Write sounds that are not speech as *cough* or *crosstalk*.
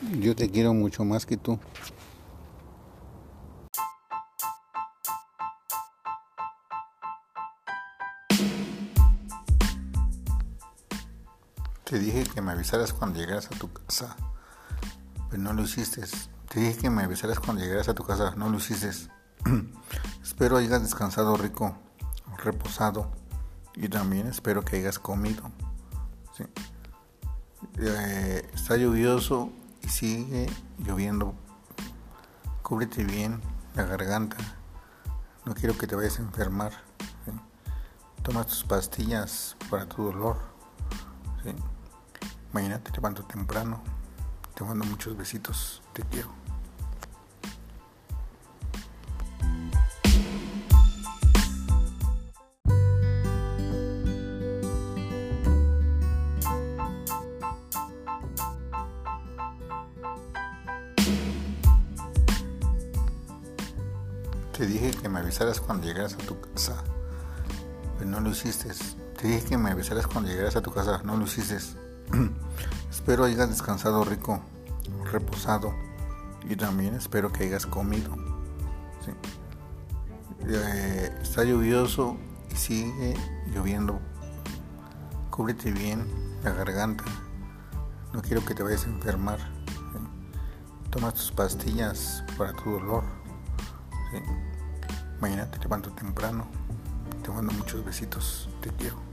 Yo te quiero mucho más que tú. Te dije que me avisaras cuando llegaras a tu casa, pero no lo hiciste. Te dije que me avisaras cuando llegaras a tu casa, no lo hiciste. *clears throat* espero hayas descansado rico, reposado y también espero que hayas comido. Eh, está lluvioso sigue lloviendo. Cúbrete bien la garganta. No quiero que te vayas a enfermar. Toma tus pastillas para tu dolor. Mañana te levanto temprano. Te mando muchos besitos. Te quiero. Te dije que me avisaras cuando llegaras a tu casa, pero no lo hiciste. Te dije que me avisaras cuando llegaras a tu casa, no lo hiciste. *clears throat* espero hayas descansado rico, reposado y también espero que hayas comido. Eh, está lluvioso y sigue lloviendo. Cúbrete bien la garganta. No quiero que te vayas a enfermar. Toma tus pastillas para tu dolor. Mañana te levanto temprano. Te mando muchos besitos. Te quiero.